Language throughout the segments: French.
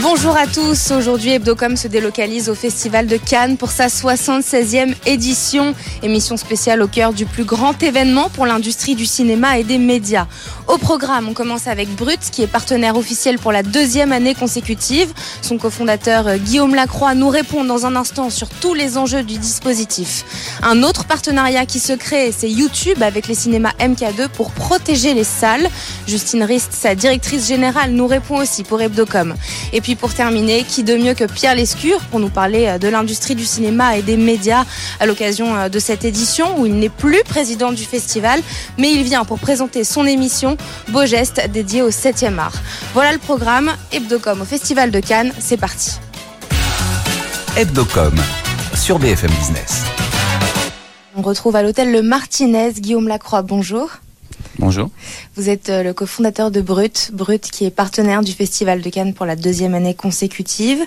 Bonjour à tous. Aujourd'hui, Hebdocom se délocalise au Festival de Cannes pour sa 76e édition. Émission spéciale au cœur du plus grand événement pour l'industrie du cinéma et des médias. Au programme, on commence avec Brut, qui est partenaire officiel pour la deuxième année consécutive. Son cofondateur euh, Guillaume Lacroix nous répond dans un instant sur tous les enjeux du dispositif. Un autre partenariat qui se crée, c'est YouTube avec les cinémas MK2 pour protéger les salles. Justine Rist, sa directrice générale, nous répond aussi pour Hebdocom. Pour terminer, qui de mieux que Pierre Lescure pour nous parler euh, de l'industrie du cinéma et des médias à l'occasion euh, de cette édition où il n'est plus président du festival, mais il vient pour présenter son émission Beau geste dédié au 7e art. Voilà le programme. Hebdocom au Festival de Cannes, c'est parti. Hebdocom sur BFM Business. On retrouve à l'hôtel Le Martinez Guillaume Lacroix. Bonjour. Bonjour. Vous êtes euh, le cofondateur de Brut, Brut qui est partenaire du Festival de Cannes pour la deuxième année consécutive.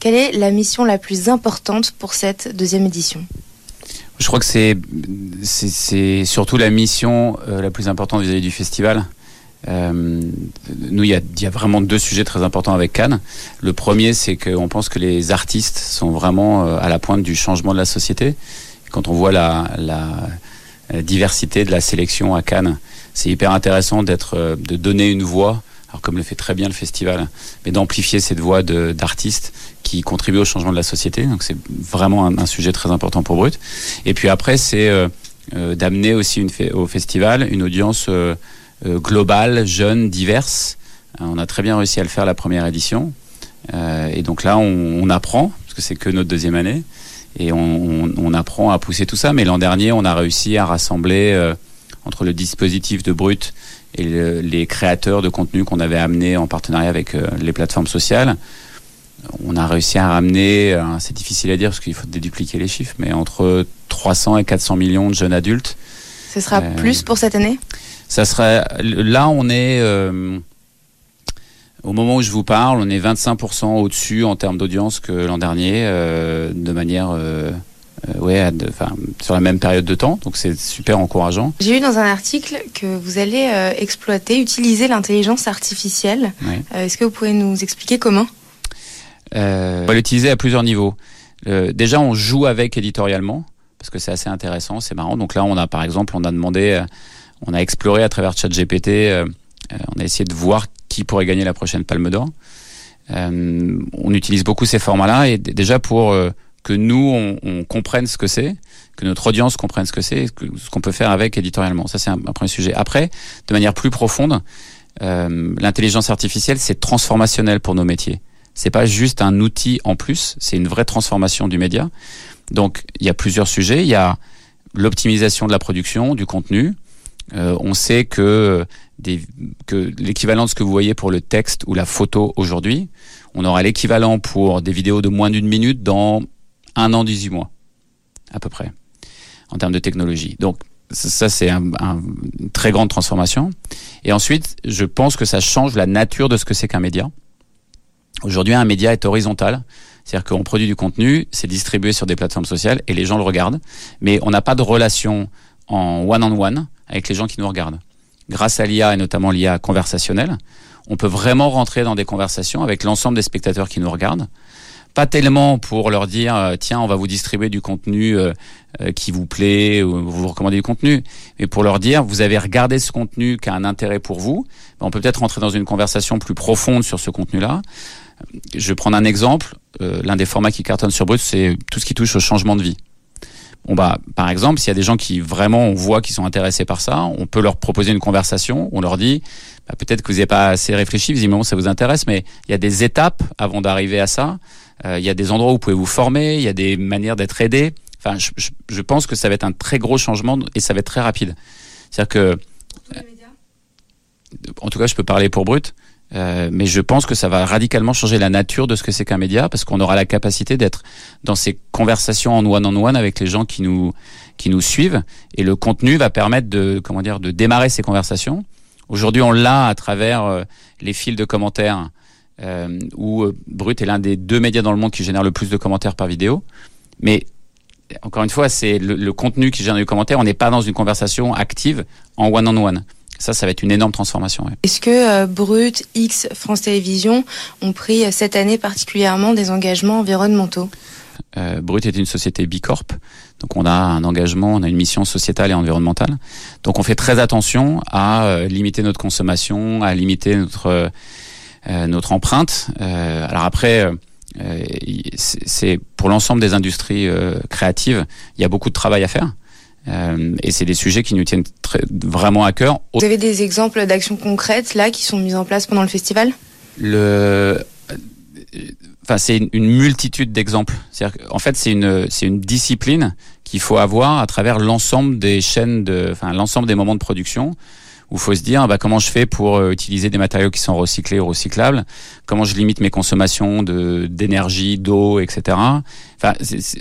Quelle est la mission la plus importante pour cette deuxième édition? Je crois que c'est c'est surtout la mission euh, la plus importante vis-à-vis du festival. Euh, nous, il y, a, y, a, vraiment deux sujets très importants avec Cannes. Le premier, c'est qu'on pense que les artistes sont vraiment euh, à la pointe du changement de la société. Quand on voit la, la diversité de la sélection à Cannes, c'est hyper intéressant d'être, euh, de donner une voix, alors comme le fait très bien le festival, mais d'amplifier cette voix d'artistes qui contribuent au changement de la société. Donc c'est vraiment un, sujet très important pour Brut. Et puis après, c'est euh, euh, d'amener aussi au festival une audience globale, jeune, diverse. On a très bien réussi à le faire la première édition. Et donc là, on, apprend, parce que c'est que notre deuxième année, et on, apprend à pousser tout ça. Mais l'an dernier, on a réussi à rassembler entre le dispositif de Brut et le, les créateurs de contenu qu'on avait amenés en partenariat avec euh, les plateformes sociales. On a réussi à ramener, euh, c'est difficile à dire parce qu'il faut dédupliquer les chiffres, mais entre 300 et 400 millions de jeunes adultes. Ce sera euh, plus pour cette année? ça là on est au moment où je vous parle on est 25% au-dessus en termes d'audience que l'an dernier de manière euh, ouais de, sur la même période de temps donc c'est super encourageant. J'ai lu dans un article que vous allez euh, exploiter utiliser l'intelligence artificielle. Ouais. est-ce que vous pouvez nous expliquer comment? On va l'utiliser à plusieurs niveaux. Déjà on joue avec éditorialement parce que c'est assez intéressant c'est marrant. Donc là on a par exemple on a demandé on a exploré à travers ChatGPT, euh, on a essayé de voir qui pourrait gagner la prochaine Palme d'Or. Euh, on utilise beaucoup ces formats-là et déjà pour euh, que nous on, on comprenne ce que c'est, que notre audience comprenne ce que c'est, ce qu'on peut faire avec éditorialement. Ça c'est un, un, premier sujet. Après, de manière plus profonde, euh, l'intelligence artificielle c'est transformationnel pour nos métiers. C'est pas juste un outil en plus, c'est une vraie transformation du média. Donc il y a plusieurs sujets. Il y a l'optimisation de la production, du contenu, euh, on sait que, que l'équivalent de ce que vous voyez pour le texte ou la photo aujourd'hui, on aura l'équivalent pour des vidéos de moins d'une minute dans un an, 18 mois, à peu près, en termes de technologie. Donc, ça, c'est un, un, une très grande transformation. Et ensuite, je pense que ça change la nature de ce que c'est qu'un média. Aujourd'hui, un média est horizontal. C'est-à-dire qu'on produit du contenu, c'est distribué sur des plateformes sociales et les gens le regardent. Mais on n'a pas de relation en one-on-one. -on -one avec les gens qui nous regardent. Grâce à l'IA et notamment l'IA conversationnelle, on peut vraiment rentrer dans des conversations avec l'ensemble des spectateurs qui nous regardent. Pas tellement pour leur dire euh, tiens on va vous distribuer du contenu euh, euh, qui vous plaît ou vous recommander du contenu, mais pour leur dire vous avez regardé ce contenu qui a un intérêt pour vous. On peut peut-être rentrer dans une conversation plus profonde sur ce contenu-là. Je vais prendre un exemple. L'un des formats qui cartonne sur Brut, c'est tout ce qui touche au changement de vie on va, par exemple, s'il y a des gens qui vraiment on voit qui sont intéressés par ça, on peut leur proposer une conversation. On leur dit, bah, peut-être que vous n'avez pas assez réfléchi, visiblement ça vous intéresse, mais il y a des étapes avant d'arriver à ça. Euh, il y a des endroits où vous pouvez vous former, il y a des manières d'être aidé. Enfin, je, je, je, pense que ça va être un très gros changement et ça va être très rapide. C'est-à-dire que, euh, en tout cas, je peux parler pour Brut. Euh, mais je pense que ça va radicalement changer la nature de ce que c'est qu'un média parce qu'on aura la capacité d'être dans ces conversations en one on one avec les gens qui nous qui nous suivent et le contenu va permettre de comment dire de démarrer ces conversations. Aujourd'hui, on l'a à travers euh, les fils de commentaires euh, où Brut est l'un des deux médias dans le monde qui génère le plus de commentaires par vidéo. Mais encore une fois, c'est le, contenu qui gère du commentaire. On n'est pas dans une conversation active en one-on-one. Ça, ça va être une énorme transformation. Est-ce que euh, Brut, X, France Télévisions ont pris euh, cette année particulièrement des engagements environnementaux? Euh, Brut est une société bicorp, donc on a un engagement, on a une mission sociétale et environnementale. Donc on fait très attention à euh, limiter notre consommation, à limiter notre notre empreinte. alors après, c'est pour l'ensemble des industries créatives, il y a beaucoup de travail à faire. Euh, et c'est des sujets qui nous tiennent très, vraiment à cœur. Vous avez des exemples d'actions concrètes là qui sont mises en place pendant le festival? Le enfin c'est une, multitude d'exemples. En fait, c'est une c'est une discipline qu'il faut avoir à travers l'ensemble des chaînes de, enfin l'ensemble des moments de production où faut se dire bah, comment je fais pour euh, utiliser des matériaux qui sont recyclés ou recyclables, comment je limite mes consommations de d'énergie, d'eau, etc. Enfin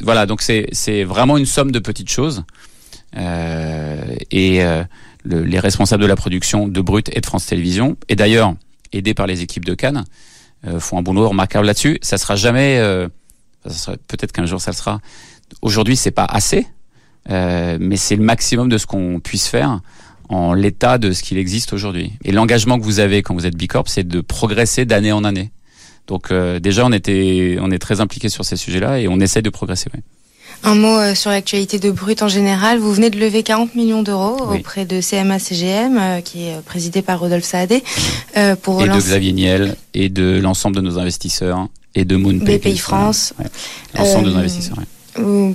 voilà donc c'est c'est vraiment une somme de petites choses euh, et euh, les responsables de la production de Brut et de France Télévisions, et d'ailleurs aidés par les équipes de Cannes, font un boulot remarquable là-dessus. Ça sera jamais, peut-être qu'un jour ça le sera. Aujourd'hui, c'est pas assez, mais c'est le maximum de ce qu'on puisse faire en l'état de ce qu'il existe aujourd'hui. Et l'engagement que vous avez quand vous êtes Bicorp, c'est de progresser d'année en année. Donc déjà, on était, on est très impliqué sur ces sujets-là et on essaie de progresser. Un mot euh, sur l'actualité de Brut en général. Vous venez de lever 40 millions d'euros auprès de CMA-CGM, euh, qui est présidé par Rodolphe Saadé. Euh, pour et de Xavier Niel, et de l'ensemble de nos investisseurs, et de Moonpay. BPI France. L'ensemble de nos investisseurs,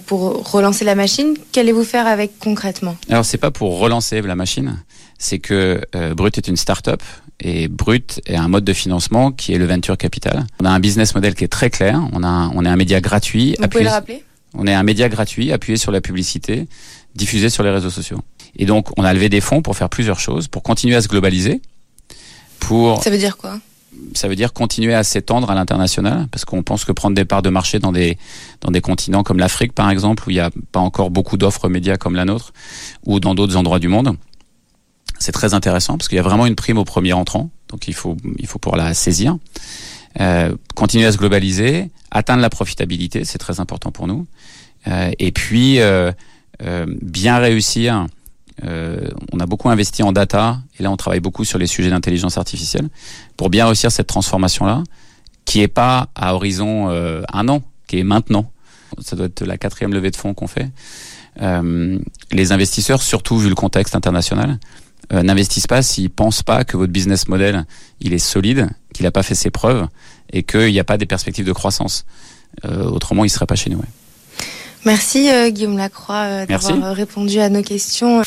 Pour relancer la machine, qu'allez-vous faire avec concrètement? Alors, c'est pas pour relancer la machine, c'est que Brut est une start-up et Brut est un mode de financement qui est le venture capital. On a un business model qui est très clair. On a, on est un média gratuit. Vous pouvez le rappeler? On est un média gratuit, appuyé sur la publicité, diffusé sur les réseaux sociaux. Et donc, on a levé des fonds pour faire plusieurs choses, pour continuer à se globaliser. Pour... Ça veut dire quoi? Ça veut dire continuer à s'étendre à l'international, parce qu'on pense que prendre des parts de marché dans des dans des continents comme l'Afrique, par exemple, où il n'y a pas encore beaucoup d'offres médias comme la nôtre, ou dans d'autres endroits du monde, c'est très intéressant parce qu'il y a vraiment une prime au premier entrant, donc il faut il faut pouvoir la saisir. Euh, continuer à se globaliser, atteindre la profitabilité, c'est très important pour nous. Euh, et puis euh, bien réussir. on a beaucoup investi en data et là on travaille beaucoup sur les sujets d'intelligence artificielle pour bien réussir cette transformation là, qui est pas à horizon un an, qui est maintenant. Ça doit être la quatrième levée de fonds qu'on fait. les investisseurs, surtout vu le contexte international, euh, n'investissent pas s'ils pensent pas que votre business model il est solide, qu'il n'a pas fait ses preuves et qu'il n'y a pas des perspectives de croissance. Euh, autrement, il serait pas chez nous. Merci euh, Guillaume Lacroix d'avoir répondu à nos questions.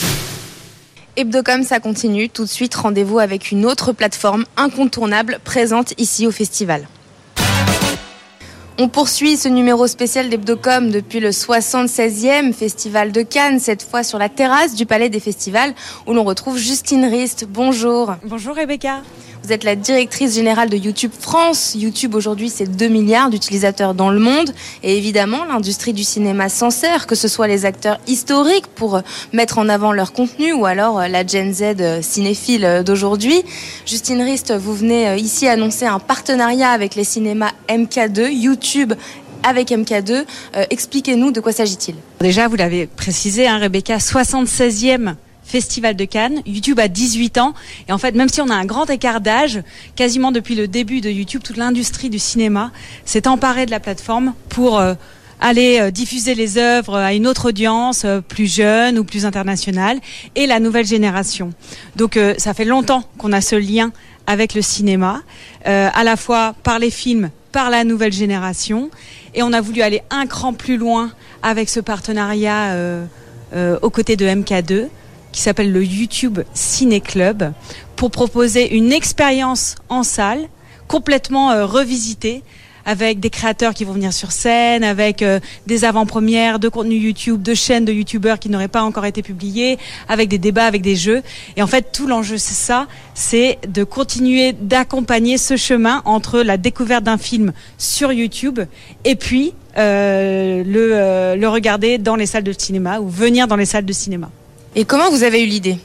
Hebdocom, ça continue. Tout de suite, rendez-vous avec une autre plateforme incontournable présente ici au festival. On poursuit ce numéro spécial d'Hebdocom depuis le 76e Festival de Cannes, cette fois sur la terrasse du Palais des Festivals, où l'on retrouve Justine Rist. Bonjour. Bonjour Rebecca. Vous êtes la directrice générale de YouTube France. YouTube aujourd'hui, c'est 2 milliards d'utilisateurs dans le monde. Et évidemment, l'industrie du cinéma s'en sert, que ce soit les acteurs historiques pour mettre en avant leur contenu ou alors euh, la Gen Z euh, cinéphile euh, d'aujourd'hui. Justine Rist, vous venez ici annoncer un partenariat avec les cinémas MK2, YouTube avec MK2. Expliquez-nous de quoi s'agit-il. Déjà, vous l'avez précisé, hein, Rebecca, 76e Festival de Cannes. YouTube a 18 ans. Et en fait, même si on a un grand écart d'âge, quasiment depuis le début de YouTube, toute l'industrie du cinéma s'est emparée de la plateforme pour euh, aller euh, diffuser les œuvres à une autre audience euh, plus jeune ou plus internationale et la nouvelle génération. Donc ça fait longtemps qu'on a ce lien avec le cinéma, à la fois par les films, par la nouvelle génération. Et on a voulu aller un cran plus loin avec ce partenariat aux côtés de MK2 qui s'appelle le YouTube Ciné Club pour proposer une expérience en salle complètement euh, revisitée avec des créateurs qui vont venir sur scène, avec euh, des avant-premières de contenu YouTube, de chaînes de YouTubeurs qui n'auraient pas encore été publiées, avec des débats, avec des jeux. Et en fait, tout l'enjeu, c'est ça, c'est de continuer d'accompagner ce chemin entre la découverte d'un film sur YouTube et puis euh, le, le regarder dans les salles de cinéma ou venir dans les salles de cinéma. Et comment vous avez eu l'idée?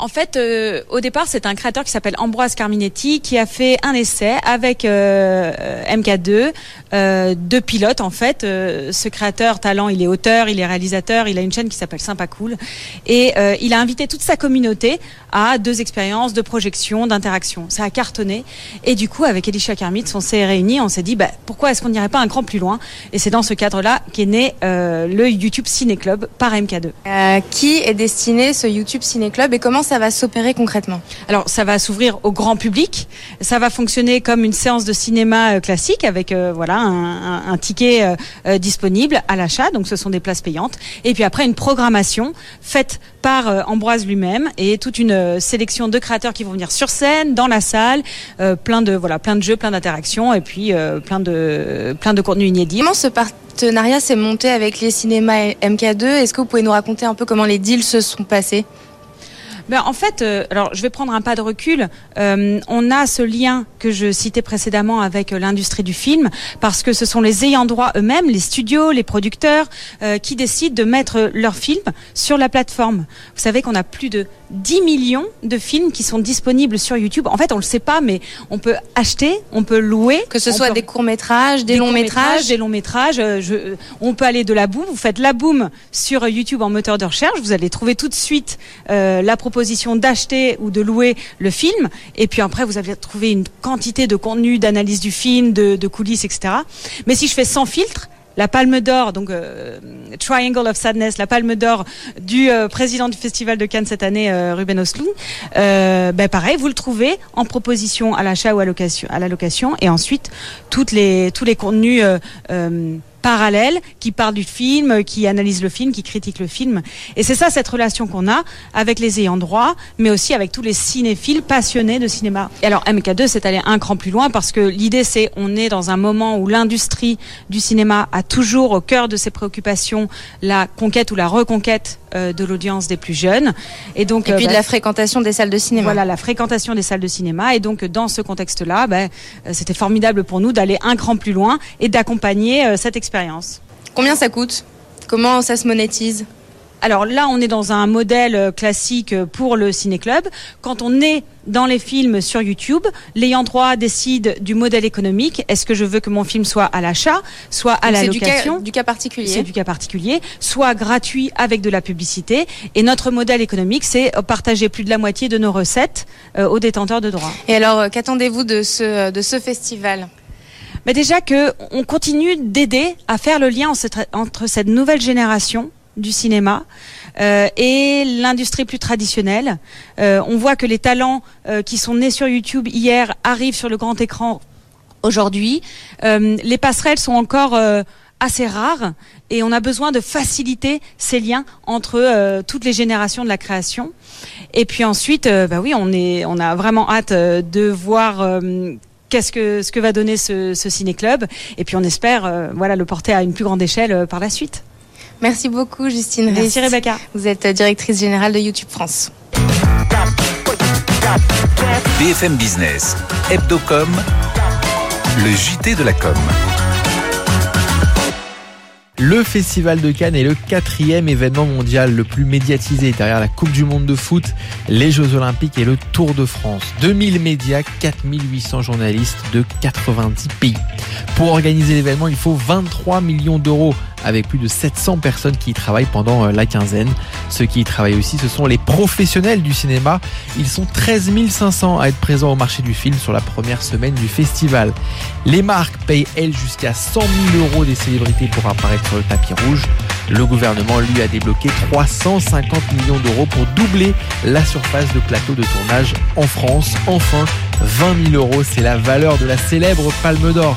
En fait, euh, au départ, c'est un créateur qui s'appelle Ambroise Carminetti qui a fait un essai avec euh, MK2, euh, deux pilotes en fait. Ce créateur talent, il est auteur, il est réalisateur, il a une chaîne qui s'appelle Sympa Cool et il a invité toute sa communauté à deux expériences de projection, d'interaction. Ça a cartonné et du coup, avec Elisha Kermit, on s'est réunis, on s'est dit bah, pourquoi est-ce qu'on n'irait pas un cran plus loin? Et c'est dans ce cadre-là qu'est né le YouTube Ciné Club par MK2. Euh, qui est destiné ce YouTube Ciné Club et comment ça va s'opérer concrètement Alors, ça va s'ouvrir au grand public. Ça va fonctionner comme une séance de cinéma euh, classique avec euh, voilà un, un- un ticket euh, disponible à l'achat. Donc, ce sont des places payantes. Et puis après, une programmation faite par euh, Ambroise lui-même et toute une sélection de créateurs qui vont venir sur scène, dans la salle, plein de voilà, plein de jeux, plein d'interactions et puis plein de plein de contenus inédits. Comment ce partenariat s'est monté avec les cinémas MK2 Est-ce que vous pouvez nous raconter un peu comment les deals se sont passés? Ben, en fait, euh, alors je vais prendre un pas de recul. Euh, on a ce lien que je citais précédemment avec euh, l'industrie du film, parce que ce sont les ayants droit eux-mêmes, les studios, les producteurs, qui décident de mettre leurs films sur la plateforme. Vous savez qu'on a plus de 10 millions de films qui sont disponibles sur YouTube. En fait, on le sait pas, mais on peut acheter, on peut louer, Que ce soit peut- des courts-métrages, des, longs métrages des longs métrages. euh, je- euh, on peut aller de la boum. Vous faites la boum sur YouTube en moteur de recherche. Vous allez trouver tout de suite euh, la proposition d'acheter ou de louer le film. Et puis après, vous allez trouver une quantité de contenu, d'analyse du film, de, de coulisses, etc. Mais si je fais sans filtre, la Palme d'Or, donc euh, Triangle of Sadness, la Palme d'Or du euh, président du Festival de Cannes cette année, euh, Ruben Östlund. Euh, ben pareil, vous le trouvez en proposition à l'achat ou à, location, à la location, et ensuite toutes les tous les contenus parallèles qui parlent du film, qui analysent le film, qui critiquent le film. Et c'est ça cette relation qu'on a avec les ayants droit, mais aussi avec tous les cinéphiles passionnés de cinéma. Et alors MK2 c'est allé un cran plus loin parce que l'idée c'est on est dans un moment où l'industrie du cinéma a toujours au cœur de ses préoccupations la conquête ou la reconquête euh, de l'audience des plus jeunes. Et donc et puis euh, de bah, la fréquentation des salles de cinéma. voilà la fréquentation des salles de cinéma et donc dans ce contexte-là, ben, euh, c'était formidable pour nous d'aller un cran plus loin et d'accompagner cette expérience. Combien ça coûte? Comment ça se monétise? Alors là, on est dans un modèle euh, classique euh, pour le ciné-club. Quand on est dans les films sur YouTube, l'ayant droit décide du modèle économique. Est-ce que je veux que mon film soit à l'achat, soit à Donc la C'est du cas, location? du cas c'est particulier. du cas particulier, soit gratuit avec de la publicité. Et notre modèle économique, c'est euh, partager plus de la moitié de nos recettes euh, aux détenteurs de droits. Et alors, qu'attendez-vous de ce, de ce festival? Mais déjà que on continue d'aider à faire le lien entre cette nouvelle génération du cinéma euh, et l'industrie plus traditionnelle. Euh, on voit que les talents euh, qui sont nés sur YouTube hier arrivent sur le grand écran aujourd'hui. Euh, les passerelles sont encore euh, assez rares et on a besoin de faciliter ces liens entre euh, toutes les générations de la création. Et puis ensuite, bah oui, on est, on a vraiment hâte de voir. Qu'est-ce que ce que va donner ce, ce ciné club et puis on espère euh, voilà le porter à une plus grande échelle euh, par la suite. Merci beaucoup, Justine Merci Rist. Rebecca. Vous êtes euh, directrice générale de YouTube France. BFM Business, Hebdocom, le JT de la com. Le Festival de Cannes est le quatrième événement mondial le plus médiatisé derrière la Coupe du Monde de foot, les Jeux Olympiques et le Tour de France. 2000 médias, 4800 journalistes de 90 pays. Pour organiser l'événement, il faut 23 millions d'euros avec plus de 700 personnes qui y travaillent pendant euh, la quinzaine. Ceux qui y travaillent aussi, ce sont les professionnels du cinéma. Ils sont 13 500 à être présents au marché du film sur la première semaine du festival. Les marques payent, elles, jusqu'à 100 000 euros des célébrités pour apparaître sur le tapis rouge. Le gouvernement, lui, a débloqué 350 millions d'euros pour doubler la surface de plateau de tournage en France. Enfin, 20 000 euros, c'est la valeur de la célèbre Palme d'Or.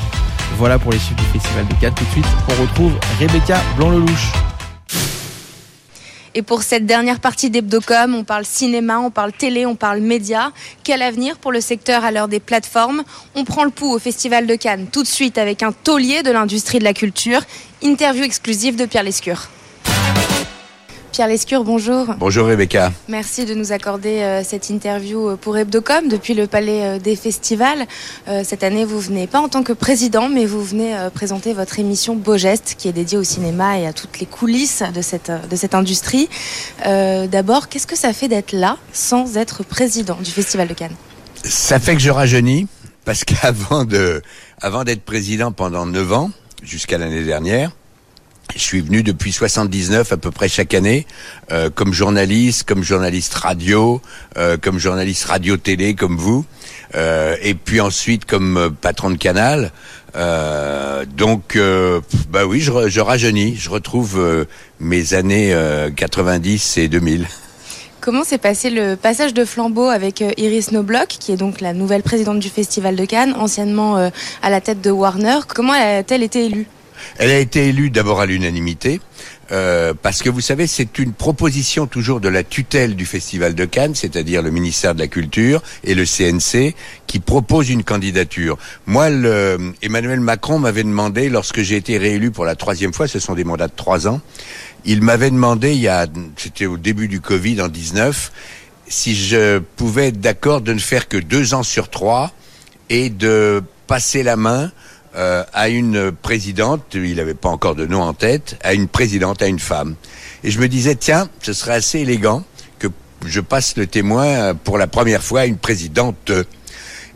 Voilà pour les chiffres du Festival de Cannes. Tout de suite, on retrouve Rebecca Blanc-Lelouch. Et pour cette dernière partie d'Hebdocom, on parle cinéma, on parle télé, on parle média. Quel avenir pour le secteur à l'heure des plateformes? On prend le pouls au Festival de Cannes tout de suite avec un taulier de l'industrie de la culture. Interview exclusive de Pierre Lescure. Pierre Lescure, bonjour. Bonjour Rebecca. Merci de nous accorder euh, cette interview euh, pour Hebdocom depuis le Palais euh, des Festivals. cette année, vous venez pas en tant que président, mais vous venez présenter votre émission Beau Geste qui est dédiée au cinéma et à toutes les coulisses de cette, de cette industrie. D'abord, qu'est-ce que ça fait d'être là sans être président du Festival de Cannes? Ça fait que je rajeunis parce qu'avant de, avant d'être président pendant 9 ans, jusqu'à l'année dernière, je suis venu depuis 79 à peu près chaque année euh, comme journaliste, comme journaliste radio, euh, comme journaliste radio-télé comme vous, euh, et puis ensuite comme patron de canal. donc, bah oui, je, je, rajeunis, je retrouve mes années 90 et 2000. Comment s'est passé le passage de flambeau avec Iris Noblock, qui est donc la nouvelle présidente du Festival de Cannes, anciennement à la tête de Warner? Comment a-t-elle été élue? Elle a été élue d'abord à l'unanimité. Euh, parce que vous savez, c'est une proposition toujours de la tutelle du Festival de Cannes, c'est-à-dire le ministère de la Culture et le CNC, qui propose une candidature. Moi, Emmanuel Macron m'avait demandé, lorsque j'ai été réélu pour la troisième fois, ce sont des mandats de trois ans, il m'avait demandé, il y a, c'était au début du Covid en 19, si je pouvais être d'accord de ne faire que deux ans sur trois et de passer la main euh, à une présidente, il n'avait pas encore de nom en tête, à une présidente, à une femme. Et je me disais, tiens, ce serait assez élégant que je passe le témoin pour la première fois à une présidente.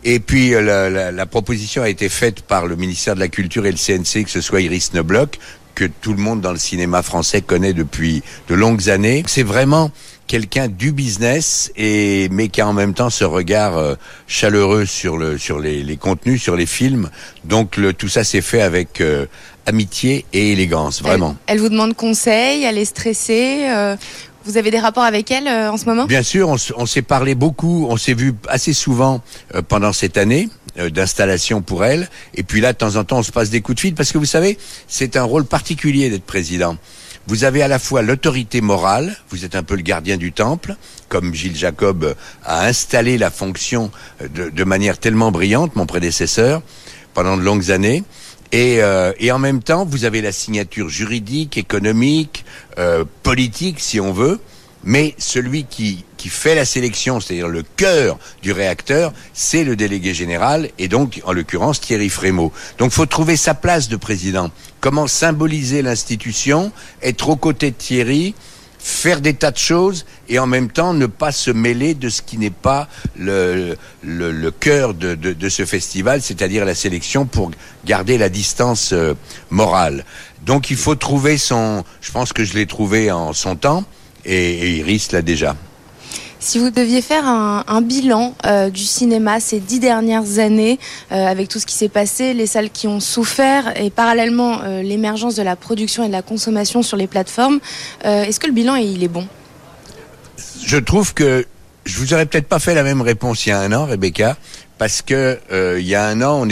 Et puis euh, la, la, la, proposition a été faite par le ministère de la Culture et le CNC, que ce soit Iris Nebloch, que tout le monde dans le cinéma français connaît depuis de longues années. C'est vraiment quelqu'un du business et mais qui a en même temps ce regard euh, chaleureux sur le sur les, les, contenus sur les films donc le, tout ça s'est fait avec euh, amitié et élégance vraiment elle, vous demande conseil elle est stressée euh, vous avez des rapports avec elle en ce moment? Bien sûr, on, on s'est parlé beaucoup, on s'est vu assez souvent pendant cette année d'installation pour elle. Et puis là, de temps en temps, on se passe des coups de fil parce que vous savez, c'est un rôle particulier d'être président. Vous avez à la fois l'autorité morale, vous êtes un peu le gardien du temple, comme Gilles Jacob a installé la fonction de, de manière tellement brillante, mon prédécesseur, pendant de longues années. Et, euh, en même temps, vous avez la signature juridique, économique, euh, politique, si on veut, mais celui qui, qui fait la sélection, c'est-à-dire le cœur du réacteur, c'est le délégué général, et donc, en l'occurrence, Thierry Frémaux. Donc, faut trouver sa place de président. Comment symboliser l'institution, être aux côtés de Thierry, faire des tas de choses et en même temps ne pas se mêler de ce qui n'est pas le, le, le cœur de, de, de, ce festival, c'est-à-dire la sélection pour garder la distance euh, morale. Donc il faut trouver son, je pense que je l'ai trouvé en son temps, et, Iris l'a déjà. Si vous deviez faire un, bilan euh, du cinéma ces dix dernières années, euh, avec tout ce qui s'est passé, les salles qui ont souffert et parallèlement euh, l'émergence de la production et de la consommation sur les plateformes, est-ce que le bilan il est bon? Je trouve que je vous aurais peut-être pas fait la même réponse il y a un an, Rebecca, parce que il y a un an,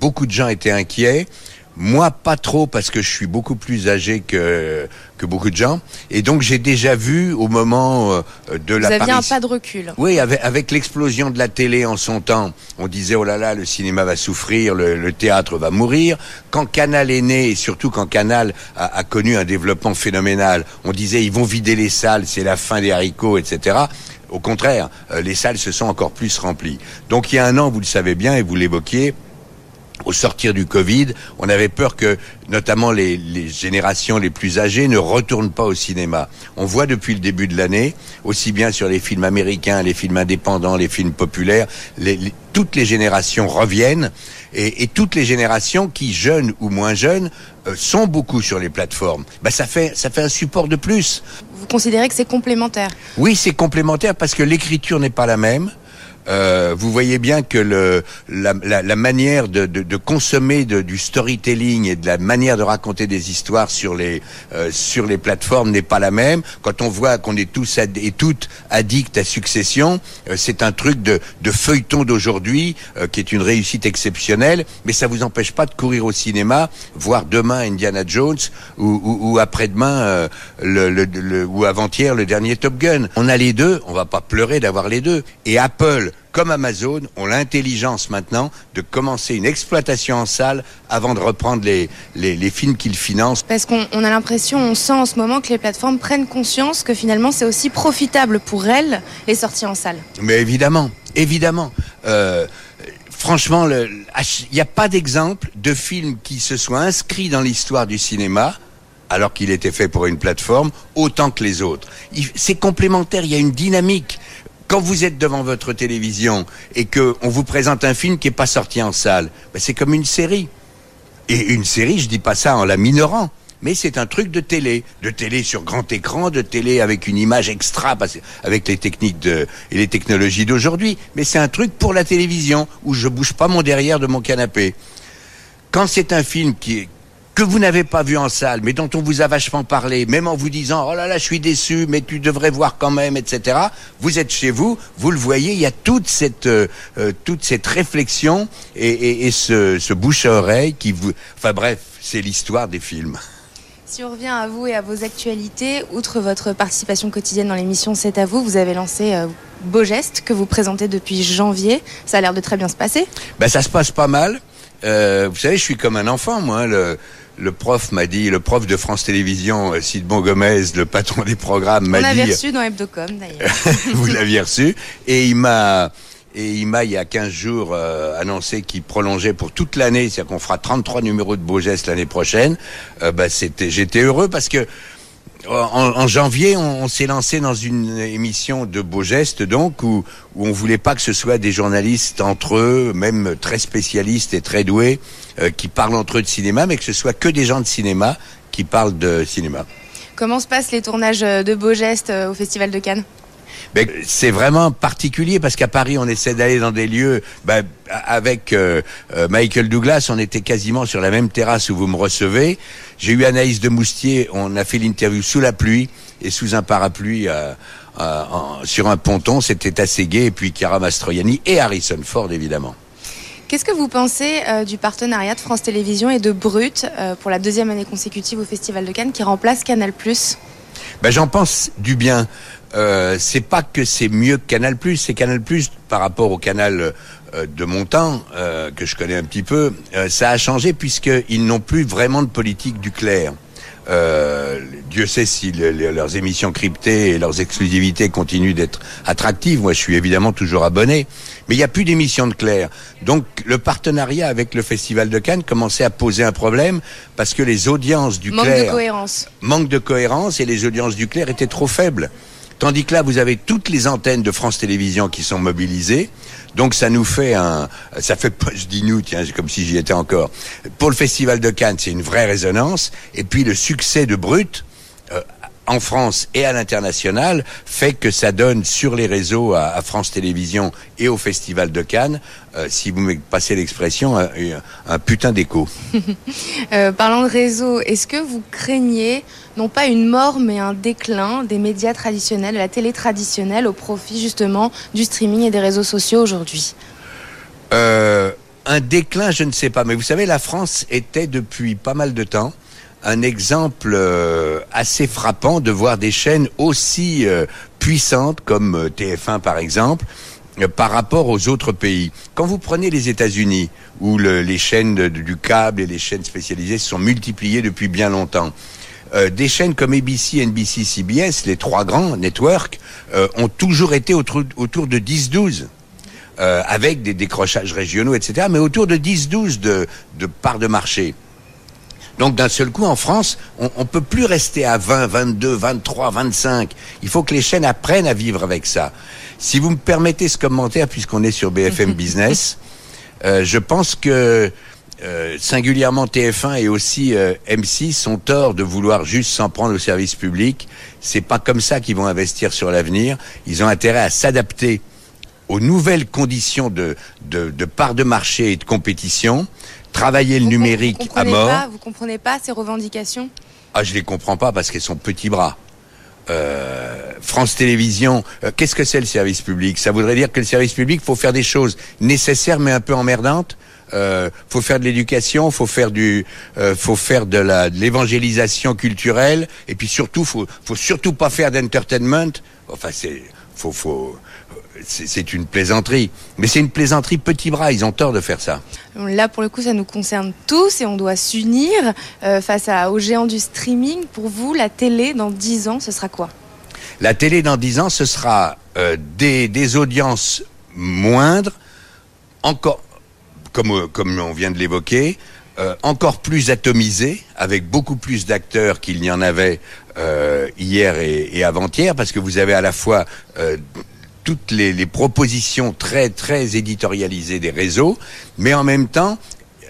beaucoup de gens étaient inquiets. Moi, pas trop, parce que je suis beaucoup plus âgé que, que beaucoup de gens. Et donc, j'ai déjà vu au moment euh, de la... Vous aviez un pas de recul. Oui, avec, avec l'explosion de la télé en son temps, on disait, oh là là, le cinéma va souffrir, le, le théâtre va mourir. Quand Canal est né, et surtout quand Canal a, a, connu un développement phénoménal, on disait, ils vont vider les salles, c'est la fin des haricots, etc. Au contraire, euh, les salles se sont encore plus remplies. Donc, il y a un an, vous le savez bien, et vous l'évoquiez, au sortir du Covid, on avait peur que notamment les, les, générations les plus âgées ne retournent pas au cinéma. On voit depuis le début de l'année, aussi bien sur les films américains, les films indépendants, les films populaires, les, toutes les générations reviennent et, et, toutes les générations qui, jeunes ou moins jeunes, euh, sont beaucoup sur les plateformes. Bah, ça fait ça fait un support de plus. Vous considérez que c'est complémentaire? Oui, c'est complémentaire parce que l'écriture n'est pas la même. Euh, vous voyez bien que le, la, la, la manière de, de, de consommer de, du storytelling et de la manière de raconter des histoires sur les euh, sur les plateformes n'est pas la même. Quand on voit qu'on est tous et toutes addicts à Succession, euh, c'est un truc de, de feuilleton d'aujourd'hui euh, qui est une réussite exceptionnelle, mais ça vous empêche pas de courir au cinéma, voir demain Indiana Jones ou, ou, ou après-demain euh, le, le, le, ou avant-hier le dernier Top Gun. On a les deux, on va pas pleurer d'avoir les deux. Et Apple comme Amazon, ont l'intelligence maintenant de commencer une exploitation en salle avant de reprendre les, les, les films qu'ils financent. Parce qu'on on a l'impression, on sent en ce moment que les plateformes prennent conscience que finalement c'est aussi profitable pour elles les sorties en salle. Mais évidemment, évidemment. Euh, franchement, il n'y a pas d'exemple de film qui se soit inscrit dans l'histoire du cinéma alors qu'il était fait pour une plateforme, autant que les autres. C'est complémentaire, il y a une dynamique. Quand vous êtes devant votre télévision et que on vous présente un film qui n'est pas sorti en salle, ben c'est comme une série. Et une série, je dis pas ça en la minorant, mais c'est un truc de télé, de télé sur grand écran, de télé avec une image extra, avec les techniques et les technologies d'aujourd'hui. Mais c'est un truc pour la télévision où je bouge pas mon derrière de mon canapé. Quand c'est un film qui est que vous n'avez pas vu en salle, mais dont on vous a vachement parlé, même en vous disant oh là là, je suis déçu, mais tu devrais voir quand même, etc. Vous êtes chez vous, vous le voyez, il y a toute cette euh, euh, toute cette réflexion et, et, et ce, ce bouche à oreille qui vous, enfin bref, c'est l'histoire des films. Si on revient à vous et à vos actualités, outre votre participation quotidienne dans l'émission C'est à vous, vous avez lancé euh, Beau Geste que vous présentez depuis janvier. Ça a l'air de très bien se passer. Ben ça se passe pas mal. Euh, vous savez, je suis comme un enfant, moi. Le, le prof m'a dit, le prof de France Télévisions, euh, Sidbon Gomez, le patron des programmes, On m'a dit. reçu dans Hebdocom d'ailleurs. vous l'aviez reçu. Et il m'a, et il m'a, il y a 15 jours, euh, annoncé qu'il prolongeait pour toute l'année. C'est-à-dire qu'on fera 33 numéros de Beau Geste l'année prochaine. Euh, bah, c'était, j'étais heureux parce que, en, en janvier, on, s'est lancé dans une émission de Beau Geste, donc, où, où on voulait pas que ce soit des journalistes entre eux, même très spécialistes et très doués, euh, qui parlent entre eux de cinéma, mais que ce soit que des gens de cinéma qui parlent de cinéma. Comment se passent les tournages euh, de Beau Geste euh, au Festival de Cannes? Ben, c'est vraiment particulier parce qu'à Paris, on essaie d'aller dans des lieux. Ben, avec euh, euh, Michael Douglas, on était quasiment sur la même terrasse où vous me recevez. J'ai eu Anaïs de Moustier. On a fait l'interview sous la pluie et sous un parapluie euh, euh, en- sur un ponton. C'était assez gai. Et puis Chiara Mastroianni et Harrison Ford, évidemment. Qu'est-ce que vous pensez euh, du partenariat de France Télévisions et de Brut euh, pour la deuxième année consécutive au Festival de Cannes qui remplace Canal Ben, j'en pense du bien. Euh, c'est pas que c'est mieux que Canal+, c'est Canal+, par rapport au canal euh, de mon temps, euh, que je connais un petit peu, euh, ça a changé puisqu'ils n'ont plus vraiment de politique du clair. Euh, Dieu sait si le- le- leurs émissions cryptées et leurs exclusivités continuent d'être attractives. Moi, je suis évidemment toujours abonné, mais il n'y a plus d'émissions de clair. Donc, le partenariat avec le Festival de Cannes commençait à poser un problème parce que les audiences du Manque clair de cohérence. manque de cohérence et les audiences du clair étaient trop faibles. Tandis que là, vous avez toutes les antennes de France Télévisions qui sont mobilisées. Donc ça nous fait un, ça fait je dis nous, tiens, comme si j'y étais encore. Pour le Festival de Cannes, c'est une vraie résonance. Et puis le succès de Brut, euh, en France et à l'international, fait que ça donne sur les réseaux à France Télévisions et au Festival de Cannes, euh, si vous me passez l'expression, un, un putain d'écho. Euh, parlant de réseau, est-ce que vous craignez non pas une mort mais un déclin des médias traditionnels, de la télé traditionnelle au profit justement du streaming et des réseaux sociaux aujourd'hui? Euh, un déclin, je ne sais pas. Mais vous savez, la France était depuis pas mal de temps un exemple euh, assez frappant de voir des chaînes aussi euh, puissantes comme euh, TF1 par exemple euh, par rapport aux autres pays. Quand vous prenez les États-Unis, où le- les chaînes du câble et les chaînes spécialisées se sont multipliées depuis bien longtemps, euh, des chaînes comme ABC, NBC, CBS, les trois grands networks, euh, ont toujours été autour, de 10-12 euh, avec des décrochages régionaux, etc., mais autour de 10-12 de, de parts de marché. Donc d'un seul coup, en France, on ne peut plus rester à 20, 22, 23, 25. Il faut que les chaînes apprennent à vivre avec ça. Si vous me permettez ce commentaire, puisqu'on est sur BFM Business, euh, je pense que euh, singulièrement TF1 et aussi euh, M6 ont tort de vouloir juste s'en prendre au service public. C'est pas comme ça qu'ils vont investir sur l'avenir. Ils ont intérêt à s'adapter aux nouvelles conditions de, de, de part de marché et de compétition, travailler le Vous numérique vous à comprenez mort. Pas, vous comprenez pas ces revendications? Ah, je les comprends pas parce qu'elles sont petits bras. Euh, France Télévisions, euh, qu'est-ce que c'est le service public? Ça voudrait dire que le service public, faut faire des choses nécessaires mais un peu emmerdantes. Euh, faut faire de l'éducation, faut faire du, euh, faut faire de la de l'évangélisation culturelle, et puis surtout, faut, faut surtout pas faire d'entertainment. Enfin, c'est, faut, faut. C'est une plaisanterie. Mais c'est une plaisanterie petit bras, ils ont tort de faire ça. Là, pour le coup, ça nous concerne tous et on doit s'unir euh, face à, aux géants du streaming. Pour vous, la télé, dans 10 ans, ce sera quoi? La télé dans 10 ans, ce sera euh, des, des audiences moindres, encore, comme, euh, comme on vient de l'évoquer, euh, encore plus atomisées, avec beaucoup plus d'acteurs qu'il n'y en avait euh, hier et, et avant-hier, parce que vous avez à la fois euh, toutes les, propositions très très éditorialisées des réseaux, mais en même temps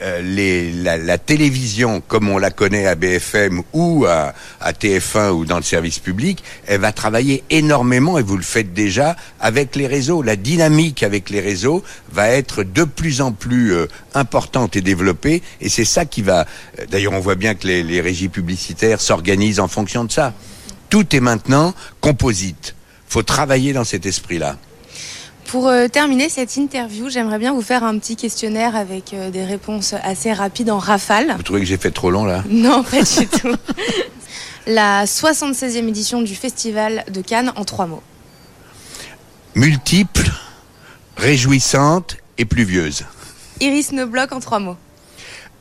euh, les, la, la télévision comme on la connaît à BFM ou à, à TF1 ou dans le service public, elle va travailler énormément et vous le faites déjà avec les réseaux. La dynamique avec les réseaux va être de plus en plus euh, importante et développée et c'est ça qui va. euh, D'ailleurs, on voit bien que les, les régies publicitaires s'organisent en fonction de ça. Tout est maintenant composite. Faut travailler dans cet esprit-là. Pour euh, terminer cette interview, j'aimerais bien vous faire un petit questionnaire avec euh, des réponses assez rapides en rafale. Vous trouvez que j'ai fait trop long là? Non, pas du tout. La 76e édition du Festival de Cannes en trois mots. Multiple, réjouissante et pluvieuse. Iris Neblock en trois mots.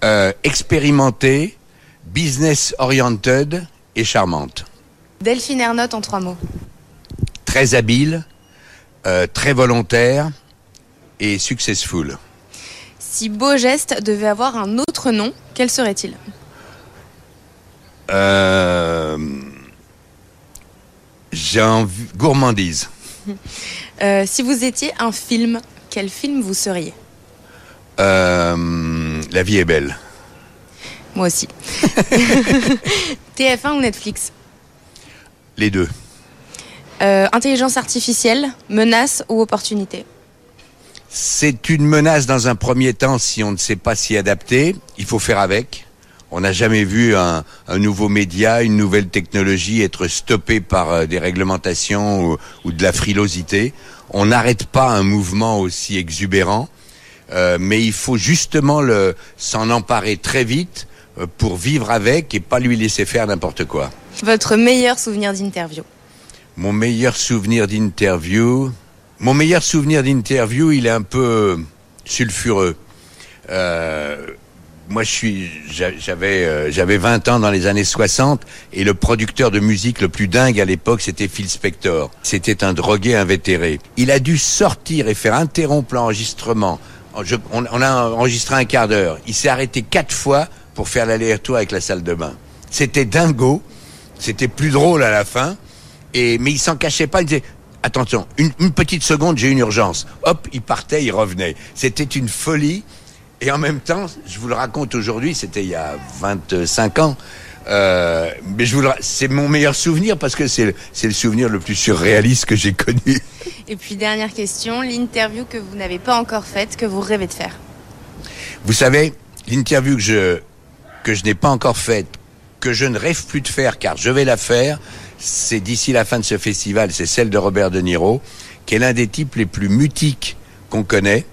euh, expérimentée, business oriented et charmante. Delphine Ernotte en trois mots. Très habile, euh, très volontaire et successful. Si Beau Geste devait avoir un autre nom, quel serait-il? Euh, J'ai envie... Gourmandise. Euh, Si vous étiez un film, quel film vous seriez? Euh, la vie est belle. Moi aussi. TF1 ou Netflix? Les deux. Euh, Intelligence artificielle, menace ou opportunité C'est une menace dans un premier temps si on ne sait pas s'y adapter. Il faut faire avec. On n'a jamais vu un, un nouveau média, une nouvelle technologie être stoppé par euh, des réglementations ou, ou de la frilosité. On n'arrête pas un mouvement aussi exubérant, euh, mais il faut justement s'en emparer très vite pour vivre avec et pas lui laisser faire n'importe quoi. Votre meilleur souvenir d'interview Mon meilleur souvenir d'interview, mon meilleur souvenir d'interview, il est un peu sulfureux. Euh, moi, je suis, j'a- j'avais, euh, j'avais 20 ans dans les années 60 et le producteur de musique le plus dingue à l'époque, c'était Phil Spector. C'était un drogué invétéré. Il a dû sortir et faire interrompre l'enregistrement. On, on a enregistré un quart d'heure. Il s'est arrêté quatre fois pour faire l'aller-retour avec la salle de bain. C'était dingo. C'était plus drôle à la fin. Et, mais il s'en cachait pas. Il disait, attention, une, une petite seconde, j'ai une urgence. Hop, il partait, il revenait. C'était une folie. Et en même temps, je vous le raconte aujourd'hui, c'était il y a 25 ans. Euh, mais je vous c'est mon meilleur souvenir parce que c'est le, c'est le souvenir le plus surréaliste que j'ai connu. Et puis dernière question, l'interview que vous n'avez pas encore faite, que vous rêvez de faire? Vous savez, l'interview que je, que je n'ai pas encore faite, que je ne rêve plus de faire car je vais la faire, c'est d'ici la fin de ce festival, c'est celle de Robert De Niro, qui est l'un des types les plus mutiques qu'on connaît.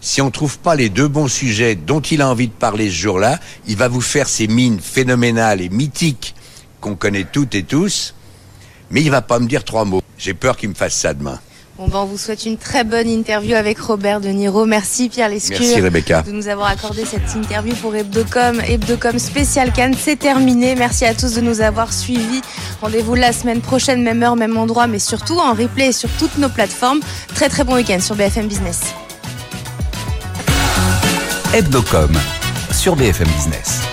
Si on trouve pas les deux bons sujets dont il a envie de parler ce jour-là, il va vous faire ces mines phénoménales et mythiques qu'on connaît toutes et tous, mais il va pas me dire trois mots. J'ai peur qu'il me fasse ça demain. Bon ben, on vous souhaite une très bonne interview avec Robert De Niro. Merci Pierre Lescure. Merci Rebecca. de nous avoir accordé cette interview pour Hebdocom. Hebdocom spécial Cannes, c'est terminé. Merci à tous de nous avoir suivis. Rendez-vous la semaine prochaine, même heure, même endroit, mais surtout en replay sur toutes nos plateformes. Très très bon week-end sur BFM Business. Hebdocom sur BFM Business.